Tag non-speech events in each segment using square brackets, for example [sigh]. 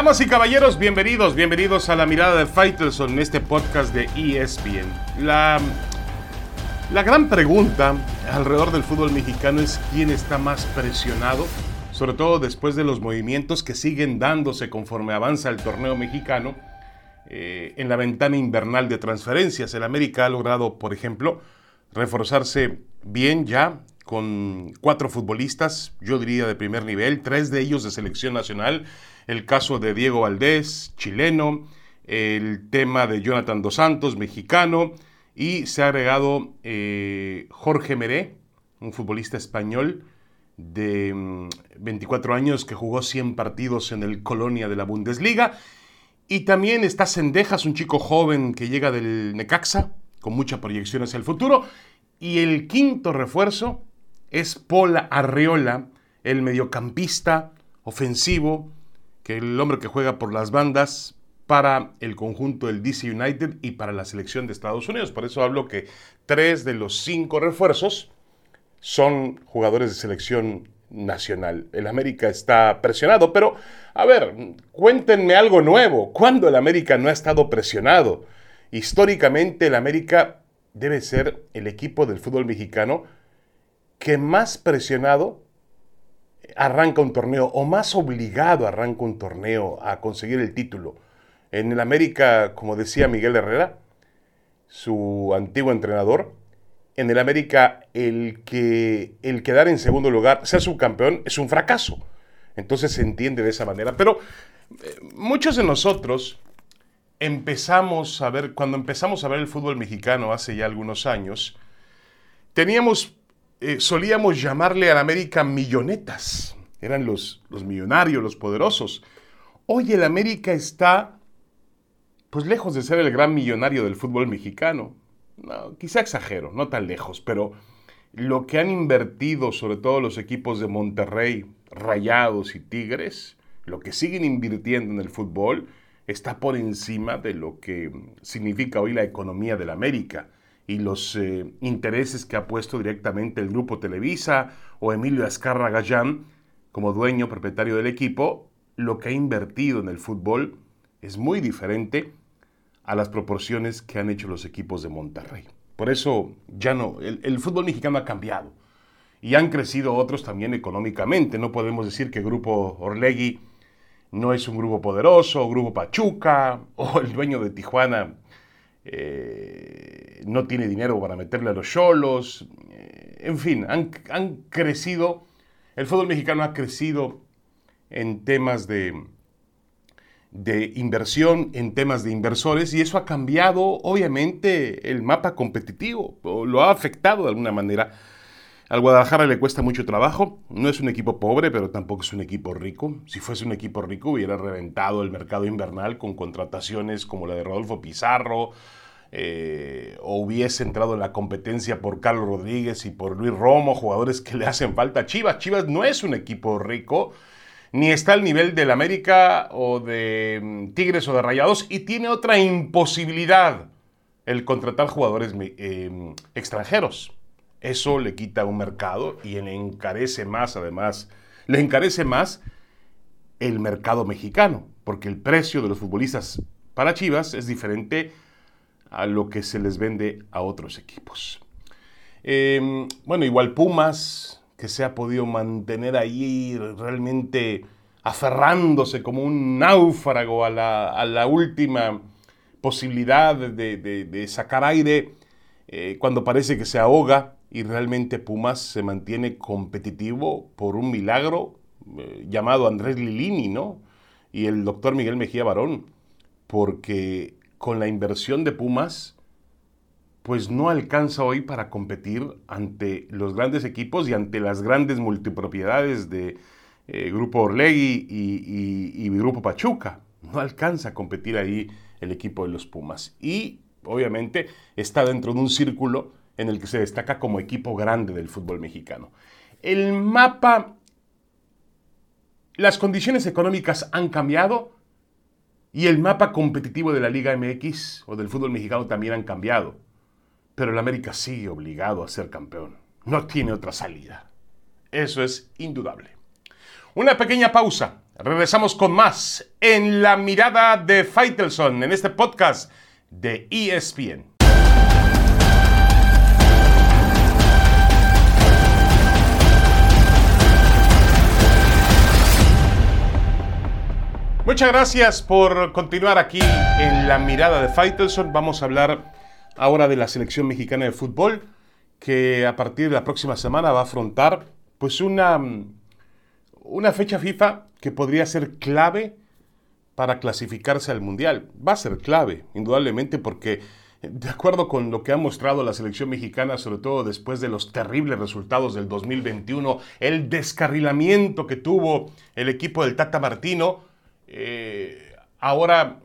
Damas y caballeros, bienvenidos, bienvenidos a la mirada de Faitelson en este podcast de ESPN. La, la gran pregunta alrededor del fútbol mexicano es quién está más presionado, sobre todo después de los movimientos que siguen dándose conforme avanza el torneo mexicano eh, en la ventana invernal de transferencias. El América ha logrado, por ejemplo, reforzarse bien ya con cuatro futbolistas, yo diría de primer nivel, tres de ellos de selección nacional el caso de Diego Valdés, chileno, el tema de Jonathan Dos Santos, mexicano, y se ha agregado eh, Jorge Meré, un futbolista español de 24 mm, años que jugó 100 partidos en el Colonia de la Bundesliga. Y también está Sendejas, un chico joven que llega del Necaxa, con mucha proyección hacia el futuro. Y el quinto refuerzo es Paul Arreola, el mediocampista ofensivo el hombre que juega por las bandas para el conjunto del DC United y para la selección de Estados Unidos. Por eso hablo que tres de los cinco refuerzos son jugadores de selección nacional. El América está presionado, pero a ver, cuéntenme algo nuevo. ¿Cuándo el América no ha estado presionado? Históricamente el América debe ser el equipo del fútbol mexicano que más presionado arranca un torneo o más obligado arranca un torneo a conseguir el título. En el América, como decía Miguel Herrera, su antiguo entrenador, en el América el que el quedar en segundo lugar, sea subcampeón, es un fracaso. Entonces se entiende de esa manera. Pero eh, muchos de nosotros empezamos a ver, cuando empezamos a ver el fútbol mexicano hace ya algunos años, teníamos eh, solíamos llamarle al América millonetas. Eran los, los millonarios, los poderosos. Hoy el América está, pues lejos de ser el gran millonario del fútbol mexicano. quizá exagero, no tan lejos, pero lo que han invertido, sobre todo los equipos de Monterrey, Rayados y Tigres, lo que siguen invirtiendo en el fútbol, está por encima de lo que significa hoy la economía del América y los eh, intereses que ha puesto directamente el grupo Televisa o Emilio Azcarra Gallán como dueño propietario del equipo, lo que ha invertido en el fútbol es muy diferente a las proporciones que han hecho los equipos de Monterrey. Por eso ya no, el, fútbol mexicano ha cambiado y han crecido otros también económicamente. No podemos decir que Grupo Orlegui no es un grupo poderoso, o Grupo Pachuca o el dueño de Tijuana eh, no tiene dinero para meterle a los cholos, eh, en fin, han, crecido, el fútbol mexicano ha crecido en temas de, de inversión, en temas de inversores, y eso ha cambiado obviamente el mapa competitivo, lo ha afectado de alguna manera. Al Guadalajara le cuesta mucho trabajo, no es un equipo pobre, pero tampoco es un equipo rico. Si fuese un equipo rico hubiera reventado el mercado invernal con contrataciones como la de Rodolfo Pizarro, eh, o hubiese entrado en la competencia por Carlos Rodríguez y por Luis Romo, jugadores que le hacen falta a Chivas. Chivas no es un equipo rico, ni está al nivel del América o de mm, Tigres o de Rayados, y tiene otra imposibilidad, el contratar jugadores eh, extranjeros. Eso le quita un mercado y le encarece más, además, le encarece más el mercado mexicano, porque el precio de los futbolistas para Chivas es diferente a lo que se les vende a otros equipos. Em, bueno, igual Pumas, que se ha podido mantener ahí realmente aferrándose como un náufrago a la, última posibilidad de, sacar aire eh, cuando parece que se ahoga y realmente Pumas se mantiene competitivo por un milagro eh, llamado Andrés Lilini, ¿no? Y el doctor Miguel Mejía Barón, porque con la inversión de Pumas, pues no alcanza hoy para competir ante los grandes equipos y ante las grandes multipropiedades de eh, Grupo Orlegui y, y Grupo Pachuca. No alcanza a competir ahí el equipo de los Pumas. Y obviamente está dentro de un círculo en el que se destaca como equipo grande del fútbol mexicano. El mapa, las condiciones económicas han cambiado y el mapa competitivo de la Liga MX o del fútbol mexicano también han cambiado. Pero el América sigue obligado a ser campeón. No tiene otra salida. Eso es indudable. Una pequeña pausa. Regresamos con más en la mirada de Faitelson en este podcast de ESPN. Muchas gracias por continuar aquí en la mirada de Faitelson. Vamos a hablar ahora de la selección mexicana de fútbol que a partir de la próxima semana va a afrontar pues una, una fecha FIFA que podría ser clave para clasificarse al Mundial. Va a ser clave, indudablemente, porque de acuerdo con lo que ha mostrado la selección mexicana, sobre todo después de los terribles resultados del 2021, el descarrilamiento que tuvo el equipo del Tata Martino, eh, ahora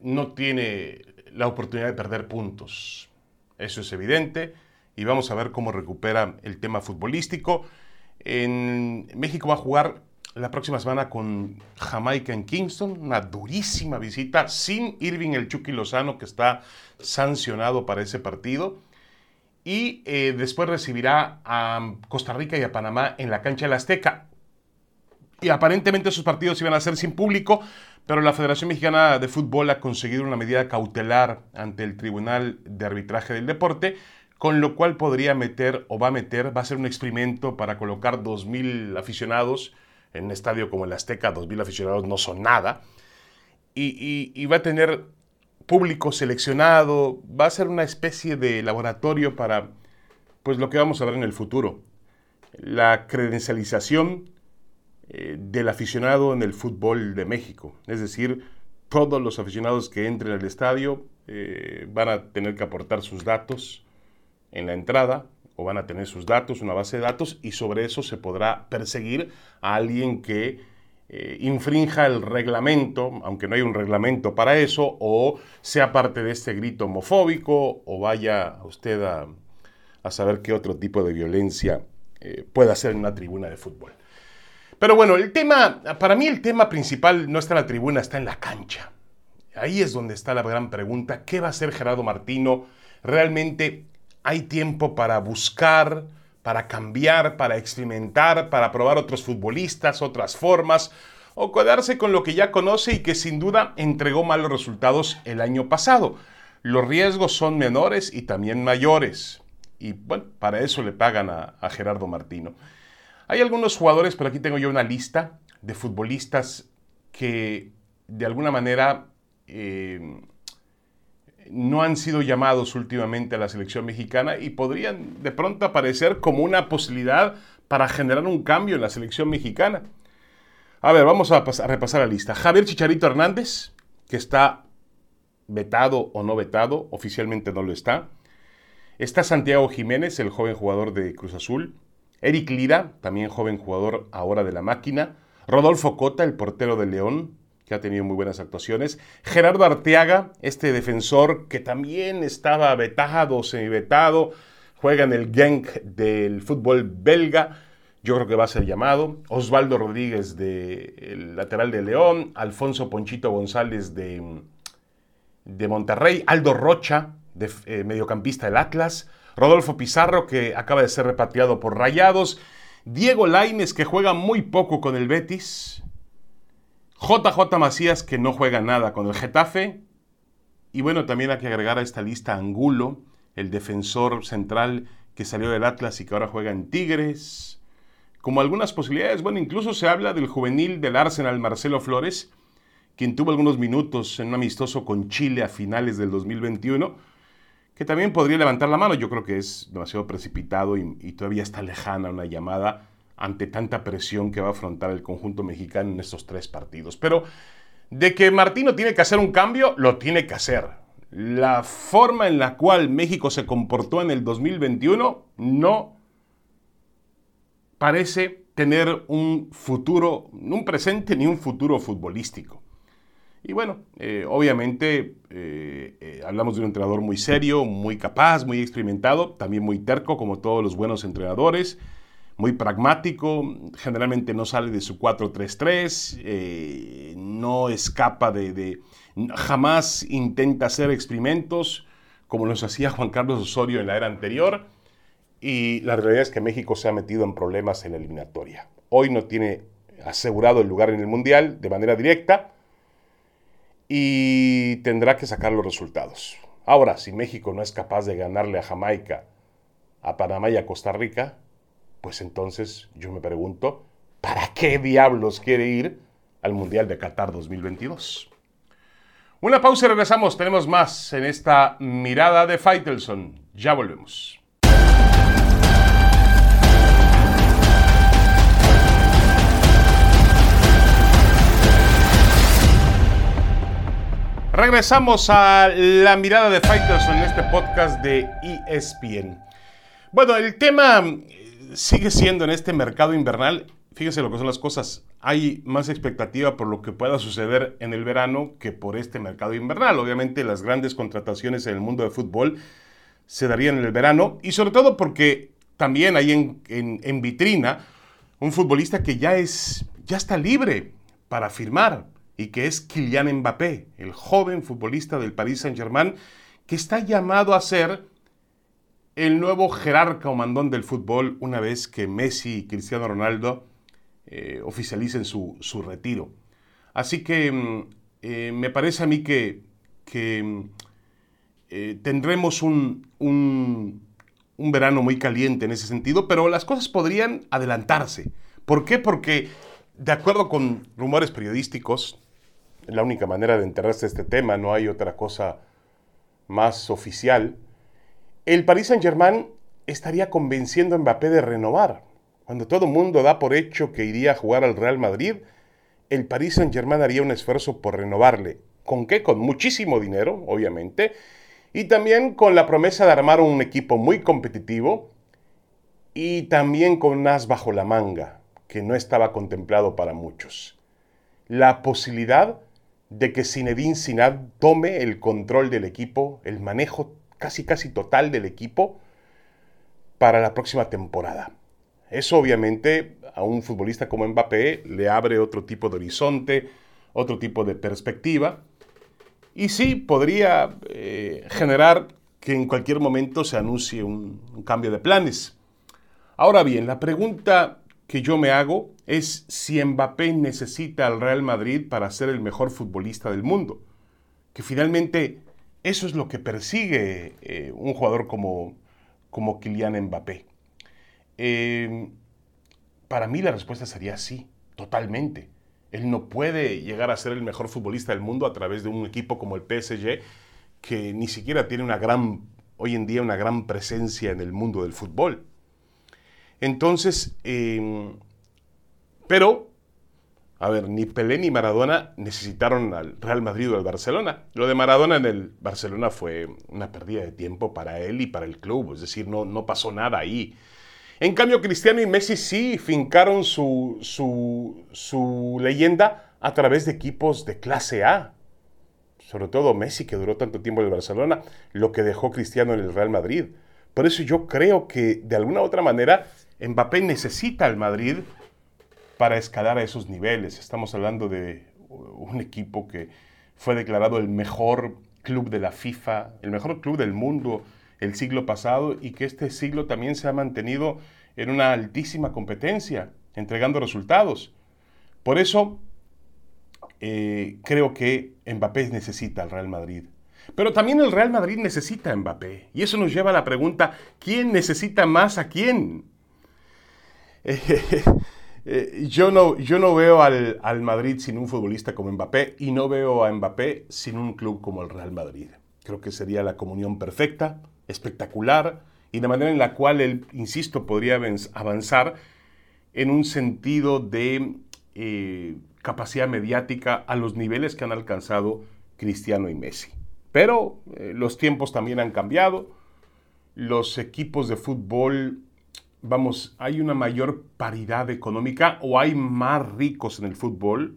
no tiene la oportunidad de perder puntos. Eso es evidente y vamos a ver cómo recupera el tema futbolístico. En México va a jugar la próxima semana con Jamaica en Kingston, una durísima visita sin Irving el Chucky Lozano que está sancionado para ese partido. Y eh, después recibirá a Costa Rica y a Panamá en la cancha del Azteca. Y aparentemente esos partidos iban a ser sin público, pero la Federación Mexicana de Fútbol ha conseguido una medida cautelar ante el Tribunal de Arbitraje del Deporte, con lo cual podría meter o va a meter, va a ser un experimento para colocar 2.000 aficionados en un estadio como el Azteca, 2.000 aficionados no son nada, y, va a tener público seleccionado, va a ser una especie de laboratorio para pues lo que vamos a ver en el futuro, la credencialización eh, del aficionado en el fútbol de México. Es decir, todos los aficionados que entren al estadio eh, van a tener que aportar sus datos en la entrada o van a tener sus datos, una base de datos, y sobre eso se podrá perseguir a alguien que eh, infrinja el reglamento, aunque no hay un reglamento para eso, o sea parte de este grito homofóbico, o vaya usted a, saber qué otro tipo de violencia puede hacer en una tribuna de fútbol. Pero bueno, el tema, para mí el tema principal no está en la tribuna, está en la cancha. Ahí es donde está la gran pregunta, ¿qué va a hacer Gerardo Martino? ¿Realmente hay tiempo para buscar, para cambiar, para experimentar, para probar otros futbolistas, otras formas, o quedarse con lo que ya conoce y que sin duda entregó malos resultados el año pasado? Los riesgos son menores y también mayores. Y bueno, para eso le pagan a, a Gerardo Martino. Hay algunos jugadores, pero aquí tengo yo una lista de futbolistas que de alguna manera eh, no han sido llamados últimamente a la selección mexicana y podrían de pronto aparecer como una posibilidad para generar un cambio en la selección mexicana. A ver, vamos a, a repasar la lista. Javier Chicharito Hernández, que está vetado o no vetado, oficialmente no lo está. Está Santiago Jiménez, el joven jugador de Cruz Azul. Eric Lira, también joven jugador ahora de la máquina. Rodolfo Cota, el portero de León, que ha tenido muy buenas actuaciones. Gerardo Arteaga, este defensor que también estaba vetado, semi-vetado, juega en el Genk del fútbol belga. Yo creo que va a ser llamado. Osvaldo Rodríguez, de, lateral de León. Alfonso Ponchito González, de, de Monterrey. Aldo Rocha, eh, mediocampista del Atlas. Rodolfo Pizarro, que acaba de ser repatriado por Rayados, Diego Laines, que juega muy poco con el Betis, JJ Macías, que no juega nada con el Getafe, y bueno, también hay que agregar a esta lista Angulo, el defensor central que salió del Atlas y que ahora juega en Tigres. Como algunas posibilidades, bueno, incluso se habla del juvenil del Arsenal, Marcelo Flores, quien tuvo algunos minutos en un amistoso con Chile a finales del 2021 que también podría levantar la mano. Yo creo que es demasiado precipitado y, todavía está lejana una llamada ante tanta presión que va a afrontar el conjunto mexicano en estos tres partidos. Pero de que Martino tiene que hacer un cambio, lo tiene que hacer. La forma en la cual México se comportó en el 2021 no parece tener un futuro, un presente ni un futuro futbolístico. Y bueno, eh, obviamente eh, eh, hablamos de un entrenador muy serio, muy capaz, muy experimentado, también muy terco como todos los buenos entrenadores, muy pragmático, generalmente no sale de su 4-3-3, no escapa de, de, jamás intenta hacer experimentos como los hacía Juan Carlos Osorio en la era anterior. Y la realidad es que México se ha metido en problemas en la eliminatoria. Hoy no tiene asegurado el lugar en el Mundial de manera directa y tendrá que sacar los resultados. Ahora, si México no es capaz de ganarle a Jamaica, a Panamá y a Costa Rica, pues entonces yo me pregunto, ¿para qué diablos quiere ir al Mundial de Qatar 2022? Una pausa y regresamos. Tenemos más en esta mirada de Faitelson. Ya volvemos. Regresamos a la mirada de Fighters en este podcast de ESPN. Bueno, el tema eh, sigue siendo en este mercado invernal, fíjese lo que son las cosas, hay más expectativa por lo que pueda suceder en el verano que por este mercado invernal. Obviamente las grandes contrataciones en el mundo del fútbol se darían en el verano y sobre todo porque también hay en, en vitrina un futbolista que ya, es, ya está libre para firmar y que es Kylian Mbappé, el joven futbolista del Paris Saint-Germain, que está llamado a ser el nuevo jerarca o mandón del fútbol una vez que Messi y Cristiano Ronaldo eh, oficialicen su, retiro. Así que mm, eh, me parece a mí que, mm, eh, tendremos un, un verano muy caliente en ese sentido, pero las cosas podrían adelantarse. ¿Por qué? Porque de acuerdo con rumores periodísticos, la única manera de enterarse de este tema, no hay otra cosa más oficial, el Paris Saint-Germain estaría convenciendo a Mbappé de renovar. Cuando todo el mundo da por hecho que iría a jugar al Real Madrid, el Paris Saint-Germain haría un esfuerzo por renovarle. ¿Con qué? Con muchísimo dinero, obviamente, y también con la promesa de armar un equipo muy competitivo y también con un as bajo la manga, que no estaba contemplado para muchos. La posibilidad de que Zinedine Zidane tome el control del equipo, el manejo casi casi total del equipo para la próxima temporada. Eso obviamente a un futbolista como Mbappé le abre otro tipo de horizonte, otro tipo de perspectiva. Y sí, podría eh, generar que en cualquier momento se anuncie un, un cambio de planes. Ahora bien, la pregunta que yo me hago es si Mbappé necesita al Real Madrid para ser el mejor futbolista del mundo. Que finalmente eso es lo que persigue eh, un jugador como, como Kylian Mbappé. Em, para mí la respuesta sería sí, totalmente. Él no puede llegar a ser el mejor futbolista del mundo a través de un equipo como el PSG, que ni siquiera tiene una gran, hoy en día, una gran presencia en el mundo del fútbol. Entonces, em, pero a ver, ni Pelé ni Maradona necesitaron al Real Madrid o al Barcelona. Lo de Maradona en el Barcelona fue una pérdida de tiempo para él y para el club, es decir, no, no pasó nada ahí. En cambio, Cristiano y Messi sí fincaron su, su, su leyenda a través de equipos de clase A. Sobre todo Messi, que duró tanto tiempo en el Barcelona, lo que dejó Cristiano en el Real Madrid. Por eso yo creo que de alguna otra manera Mbappé necesita al Madrid para escalar a esos niveles. Estamos hablando de un equipo que fue declarado el mejor club de la FIFA, el mejor club del mundo el siglo pasado y que este siglo también se ha mantenido en una altísima competencia, entregando resultados. Por eso eh, creo que Mbappé necesita al Real Madrid. Pero también el Real Madrid necesita a Mbappé. Y eso nos lleva a la pregunta, ¿quién necesita más a quién? [laughs] Eh, yo, no, yo no veo al, al, Madrid sin un futbolista como Mbappé y no veo a Mbappé sin un club como el Real Madrid. Creo que sería la comunión perfecta, espectacular y de manera en la cual él, insisto, podría avanzar en un sentido de eh, capacidad mediática a los niveles que han alcanzado Cristiano y Messi. Pero eh, los tiempos también han cambiado, los equipos de fútbol vamos, hay una mayor paridad económica o hay más ricos en el fútbol.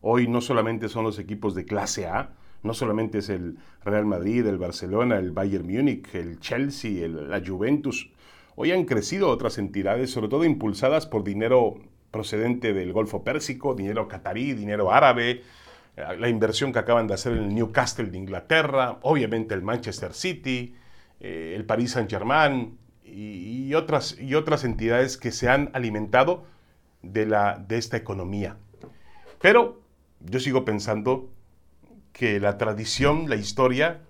Hoy no solamente son los equipos de clase A, no solamente es el Real Madrid, el Barcelona, el Bayern Múnich, el Chelsea, la Juventus. Hoy han crecido otras entidades, sobre todo impulsadas por dinero procedente del Golfo Pérsico, dinero catarí, dinero árabe, la inversión que acaban de hacer en el Newcastle de Inglaterra, obviamente el Manchester City, eh, el Paris Saint-Germain, y, otras, y otras entidades que se han alimentado de, la, de esta economía. Pero yo sigo pensando que la tradición, la historia,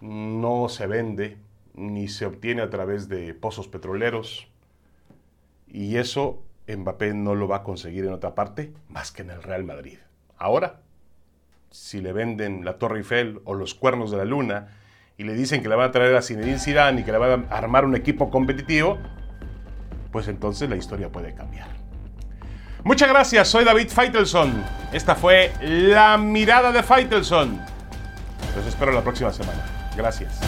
no se vende ni se obtiene a través de pozos petroleros. Y eso Mbappé no lo va a conseguir en otra parte más que en el Real Madrid. Ahora, si le venden la Torre Eiffel o los cuernos de la luna y le dicen que le van a traer a Zinedine Zidane y que le van a armar un equipo competitivo, pues entonces la historia puede cambiar. Muchas gracias, soy David Feitelson. Esta fue la mirada de Feitelson. Los espero la próxima semana. Gracias.